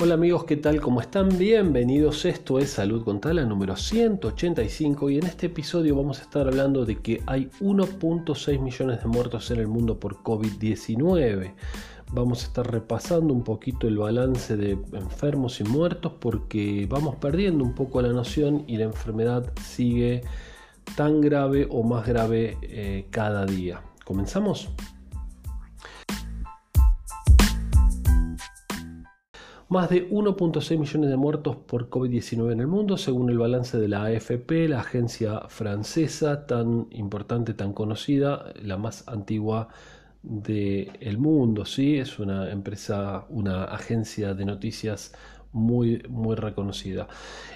Hola amigos, ¿qué tal? ¿Cómo están? Bienvenidos. Esto es Salud con Tala número 185 y en este episodio vamos a estar hablando de que hay 1.6 millones de muertos en el mundo por COVID-19. Vamos a estar repasando un poquito el balance de enfermos y muertos porque vamos perdiendo un poco la noción y la enfermedad sigue tan grave o más grave eh, cada día. ¿Comenzamos? Más de 1.6 millones de muertos por COVID-19 en el mundo, según el balance de la AFP, la agencia francesa tan importante, tan conocida, la más antigua del mundo. ¿sí? Es una empresa, una agencia de noticias muy, muy reconocida.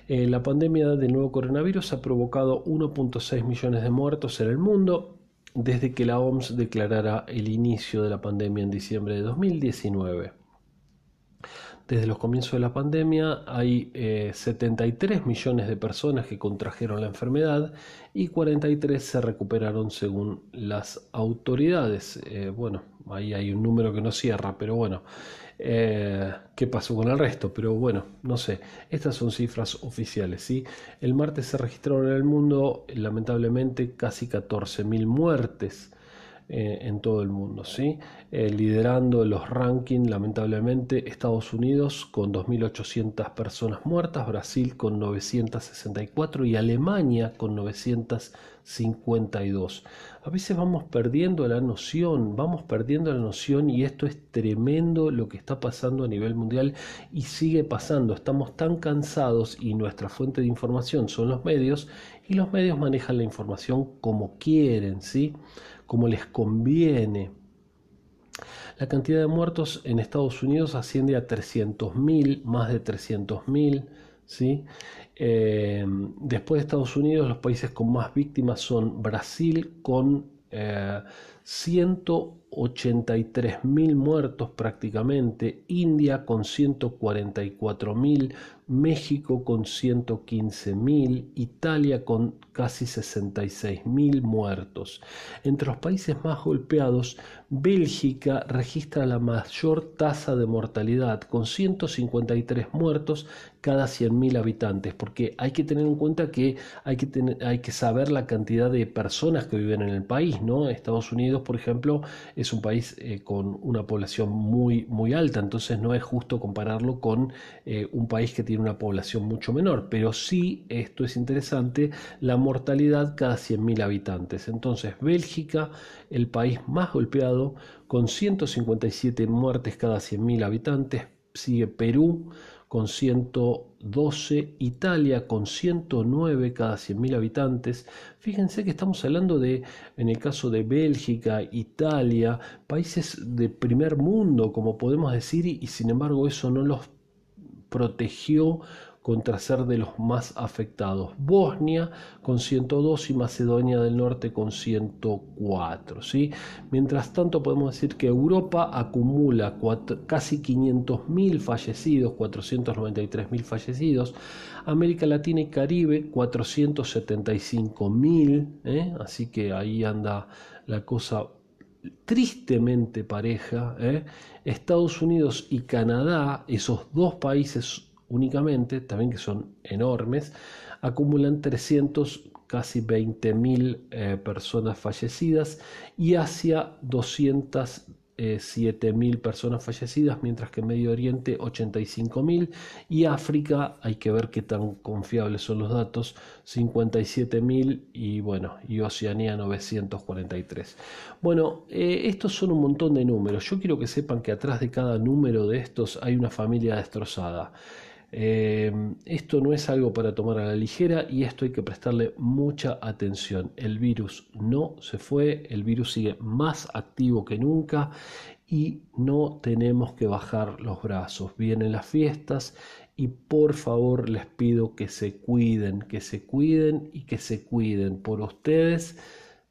Eh, la pandemia del nuevo coronavirus ha provocado 1.6 millones de muertos en el mundo desde que la OMS declarara el inicio de la pandemia en diciembre de 2019. Desde los comienzos de la pandemia hay 73 eh, millones de personas que contrajeron la enfermedad y 43 se recuperaron según las autoridades. Eh, bueno, ahí hay un número que no cierra, pero bueno, eh, ¿qué pasó con el resto? Pero bueno, no sé, estas son cifras oficiales. ¿sí? El martes se registraron en el mundo lamentablemente casi 14.000 muertes. En todo el mundo, ¿sí? liderando los rankings, lamentablemente, Estados Unidos con 2.800 personas muertas, Brasil con 964 y Alemania con 952. A veces vamos perdiendo la noción, vamos perdiendo la noción y esto es tremendo lo que está pasando a nivel mundial y sigue pasando. Estamos tan cansados y nuestra fuente de información son los medios y los medios manejan la información como quieren, ¿sí? Como les conviene. La cantidad de muertos en Estados Unidos asciende a 300.000, más de 300.000. ¿sí? Eh, después de Estados Unidos, los países con más víctimas son Brasil con eh, 183.000 muertos prácticamente, India con 144.000, México con 115.000, Italia con casi 66.000 muertos. Entre los países más golpeados, Bélgica registra la mayor tasa de mortalidad, con 153 muertos cada 100.000 habitantes, porque hay que tener en cuenta que hay que, tener, hay que saber la cantidad de personas que viven en el país, ¿no? Estados Unidos, por ejemplo, es un país eh, con una población muy, muy alta, entonces no es justo compararlo con eh, un país que tiene una población mucho menor, pero sí, esto es interesante, la mortalidad cada 100.000 habitantes. Entonces, Bélgica, el país más golpeado, con 157 muertes cada 100.000 habitantes, sigue Perú con 112, Italia con 109 cada 100.000 habitantes. Fíjense que estamos hablando de, en el caso de Bélgica, Italia, países de primer mundo, como podemos decir, y sin embargo eso no los protegió contra ser de los más afectados. Bosnia con 102 y Macedonia del Norte con 104. ¿sí? Mientras tanto podemos decir que Europa acumula casi 500.000 fallecidos, 493.000 fallecidos. América Latina y Caribe 475.000. ¿eh? Así que ahí anda la cosa tristemente pareja. ¿eh? Estados Unidos y Canadá, esos dos países únicamente, también que son enormes, acumulan 300, casi 20 mil eh, personas fallecidas y Asia 207 mil personas fallecidas, mientras que Medio Oriente 85 mil y África, hay que ver qué tan confiables son los datos, 57 mil y bueno, y Oceanía 943. Bueno, eh, estos son un montón de números. Yo quiero que sepan que atrás de cada número de estos hay una familia destrozada. Em, esto no es algo para tomar a la ligera y esto hay que prestarle mucha atención. El virus no se fue, el virus sigue más activo que nunca y no tenemos que bajar los brazos. Vienen las fiestas y por favor les pido que se cuiden, que se cuiden y que se cuiden por ustedes,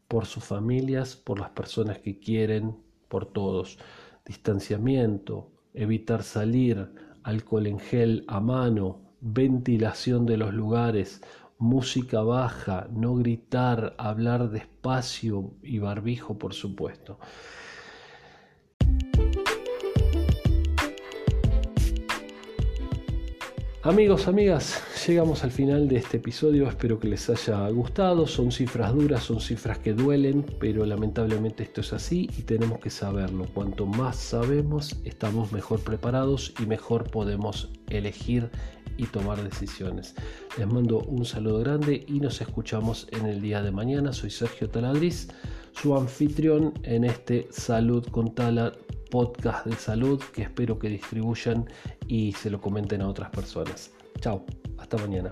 por sus familias, por las personas que quieren, por todos. Distanciamiento, evitar salir, alcohol en gel a mano, ventilación de los lugares, música baja, no gritar, hablar despacio y barbijo, por supuesto. Amigos, amigas, llegamos al final de este episodio, espero que les haya gustado, son cifras duras, son cifras que duelen, pero lamentablemente esto es así y tenemos que saberlo. Cuanto más sabemos, estamos mejor preparados y mejor podemos elegir y tomar decisiones. Les mando un saludo grande y nos escuchamos en el día de mañana. Soy Sergio Taladriz, su anfitrión en este Salud con Tala podcast de salud que espero que distribuyan y se lo comenten a otras personas. Chao, hasta mañana.